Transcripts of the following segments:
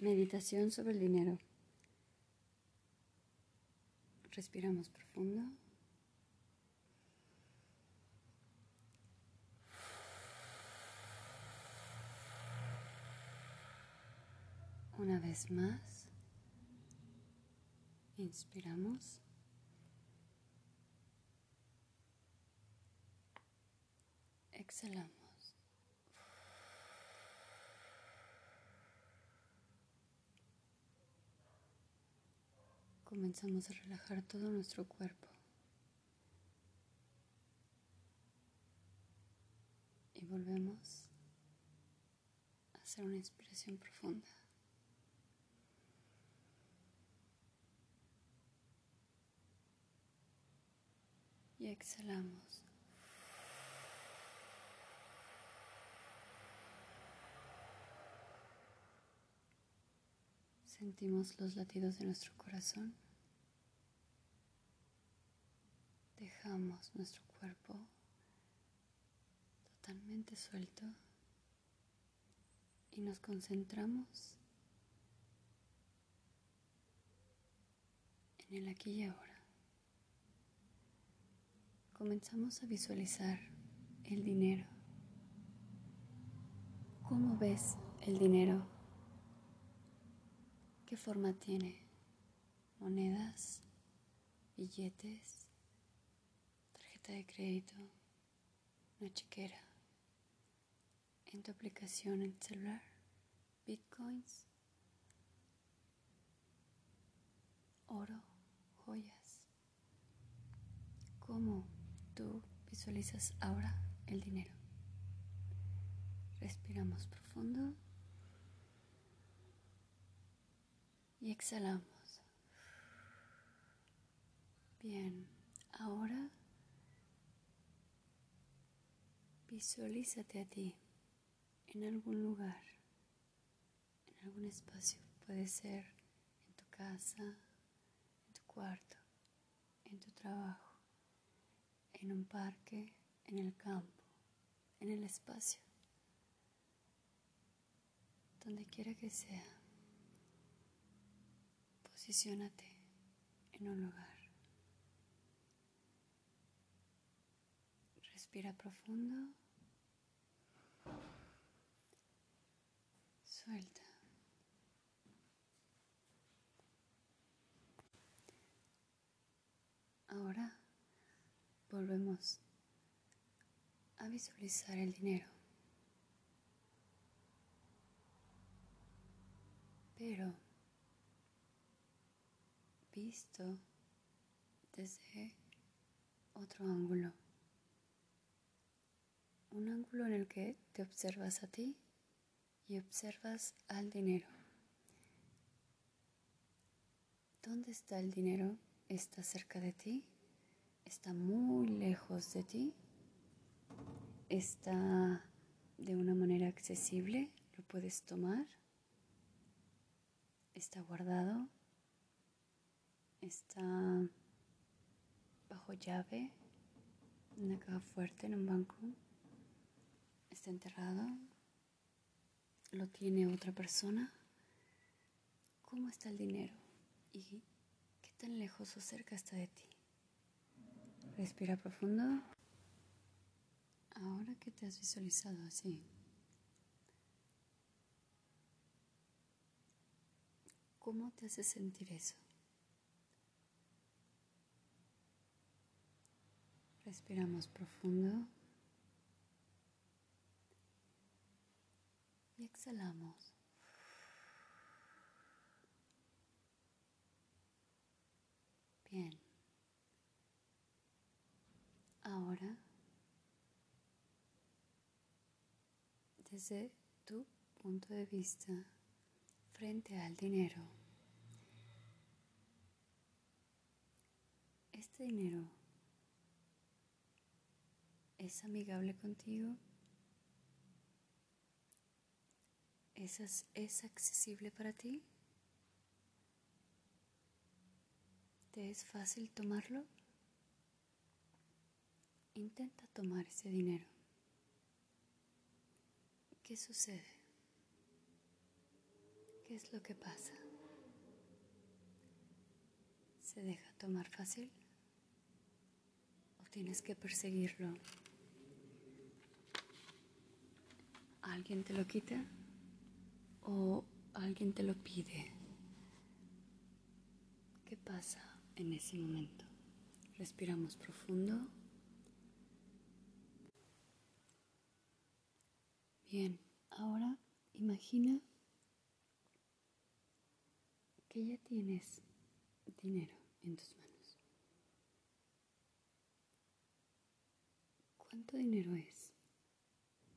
Meditación sobre el dinero. Respiramos profundo. Una vez más, inspiramos. Exhalamos. Comenzamos a relajar todo nuestro cuerpo. Y volvemos a hacer una inspiración profunda. Y exhalamos. Sentimos los latidos de nuestro corazón. Nuestro cuerpo totalmente suelto y nos concentramos en el aquí y ahora. Comenzamos a visualizar el dinero. ¿Cómo ves el dinero? ¿Qué forma tiene? Monedas, billetes, de crédito, una chequera. En tu aplicación en celular, bitcoins, oro, joyas. ¿Cómo tú visualizas ahora el dinero? Respiramos profundo. y exhalamos. Bien, ahora visualízate a ti en algún lugar, en algún espacio. Puede ser en tu casa, en tu cuarto, en tu trabajo, en un parque, en el campo, en el espacio, donde quiera que sea. Posiciónate en un lugar. Respira profundo. Suelta. Ahora volvemos a visualizar el dinero. Pero visto desde otro ángulo. En el que te observas a ti y observas al dinero. ¿Dónde está el dinero? ¿Está cerca de ti? ¿Está muy lejos de ti? ¿Está de una manera accesible? ¿Lo puedes tomar? ¿Está guardado? está bajo llave, en una caja fuerte, en un banco. Está enterrado. Lo tiene otra persona. ¿Cómo está el dinero? ¿Y qué tan lejos o cerca está de ti? Respira profundo. Ahora que te has visualizado así, ¿cómo te hace sentir eso? Respiramos profundo. Y exhalamos. Bien. Ahora, desde tu punto de vista frente al dinero, este dinero ¿Es amigable contigo? ¿Es, ¿Es accesible para ti? ¿Te es fácil tomarlo? Intenta tomar ese dinero. ¿Qué sucede? ¿Qué es lo que pasa? ¿Se deja tomar fácil? ¿O tienes que perseguirlo? ¿Alguien te lo quita? ¿O alguien te lo pide? ¿Qué pasa en ese momento? Respiramos profundo. Bien, ahora imagina que ya tienes dinero en tus manos. ¿Cuánto dinero es?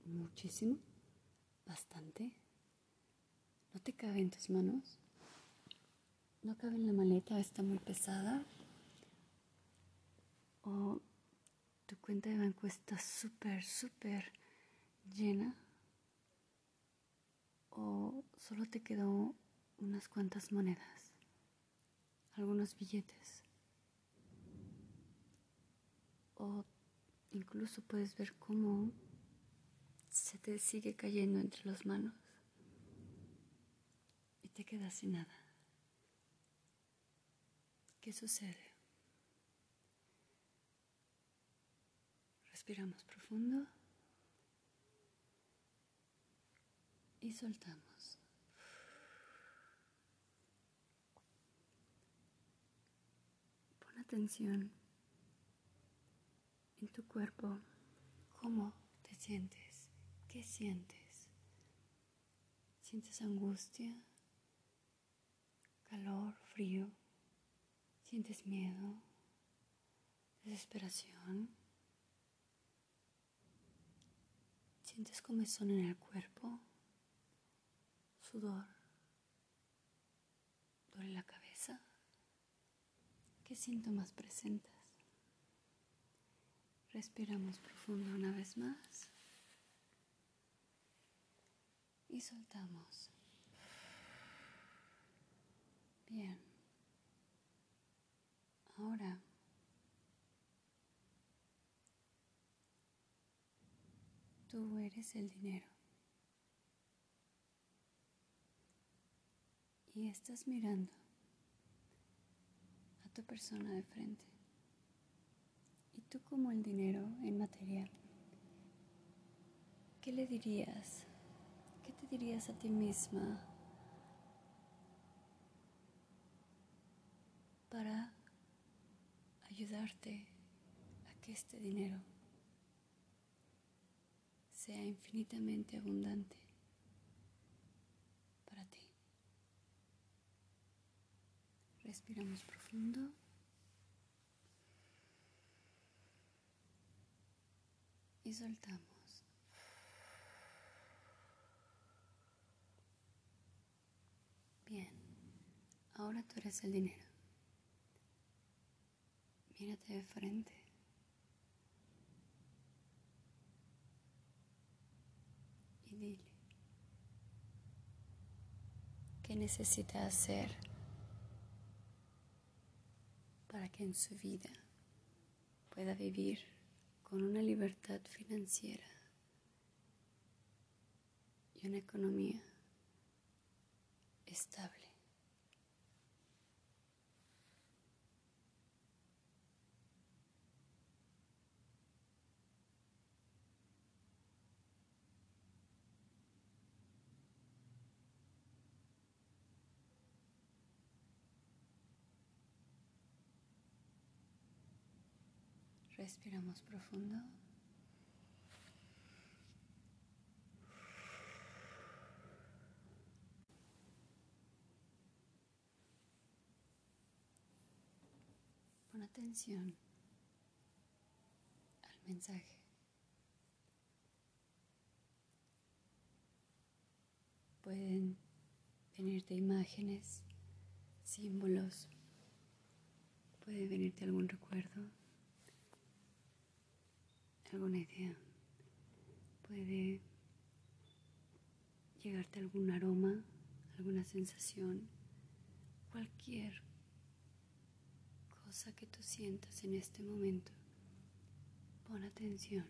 ¿Muchísimo? ¿Bastante? ¿No te cabe en tus manos? ¿No cabe en la maleta? ¿Está muy pesada? ¿O tu cuenta de banco está súper, súper llena? ¿O solo te quedó unas cuantas monedas? algunos billetes. O incluso puedes ver cómo se te sigue cayendo entre las manos te quedas sin nada. ¿Qué sucede? Respiramos profundo y soltamos. atención en tu cuerpo, cómo te sientes, qué sientes. ¿Sientes angustia, calor, frío? ¿Sientes miedo, desesperación? ¿Sientes comezón en el cuerpo? ¿Sudor? ¿Duele la cabeza? ¿Qué síntomas presentas? Respiramos profundo una vez más y soltamos. Bien. Ahora tú eres el dinero. Y estás mirando tu persona de frente. Y tú como el dinero en materia, ¿qué le dirías? ¿Qué te dirías a ti misma para ayudarte a que este dinero sea infinitamente abundante? Respiramos profundo. Y soltamos. Bien, ahora tú eres el dinero. Mírate de frente. Y dile, ¿qué necesitas hacer? para que en su vida pueda vivir con una libertad financiera y una economía estable. Respiramos profundo. Pon atención al mensaje. Pueden venirte imágenes, símbolos, puede venirte algún recuerdo alguna idea. Puede llegarte algún aroma, alguna sensación, cualquier cosa que tú sientas en este momento. Pon atención.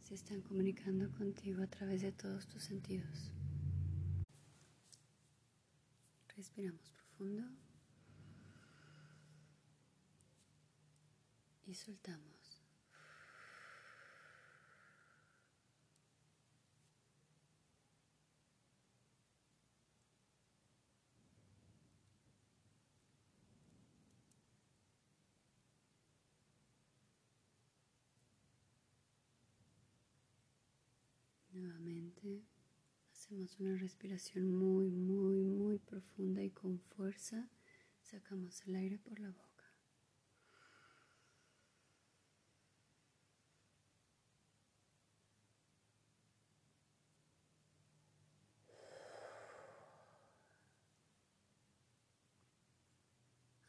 Se están comunicando contigo a través de todos tus sentidos. Respiramos profundo. Y soltamos. Nuevamente hacemos una respiración muy, muy, muy profunda y con fuerza sacamos el aire por la boca.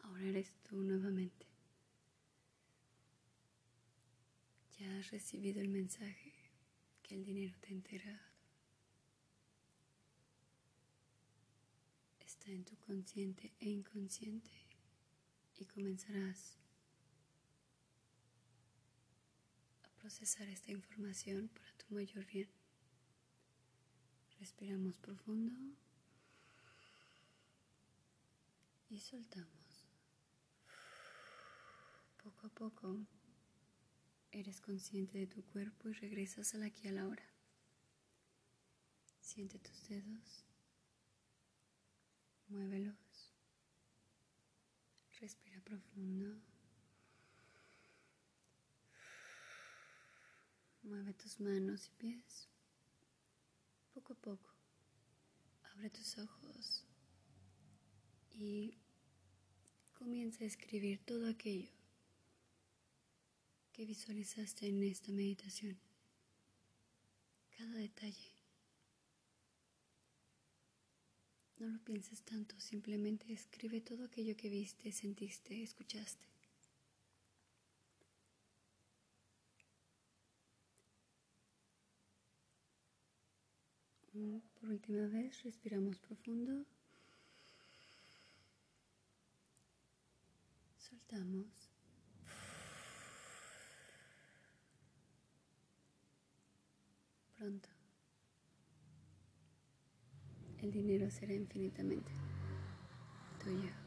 Ahora eres tú nuevamente. Ya has recibido el mensaje que el dinero te ha enterado. Está en tu consciente e inconsciente y comenzarás a procesar esta información para tu mayor bien. Respiramos profundo y soltamos. Poco a poco Eres consciente de tu cuerpo y regresas al aquí a la hora. Siente tus dedos. Muévelos. Respira profundo. Mueve tus manos y pies. Poco a poco. Abre tus ojos y comienza a escribir todo aquello que visualizaste en esta meditación. Cada detalle. No lo pienses tanto, simplemente escribe todo aquello que viste, sentiste, escuchaste. Por última vez, respiramos profundo. Soltamos. El dinero será infinitamente tuyo.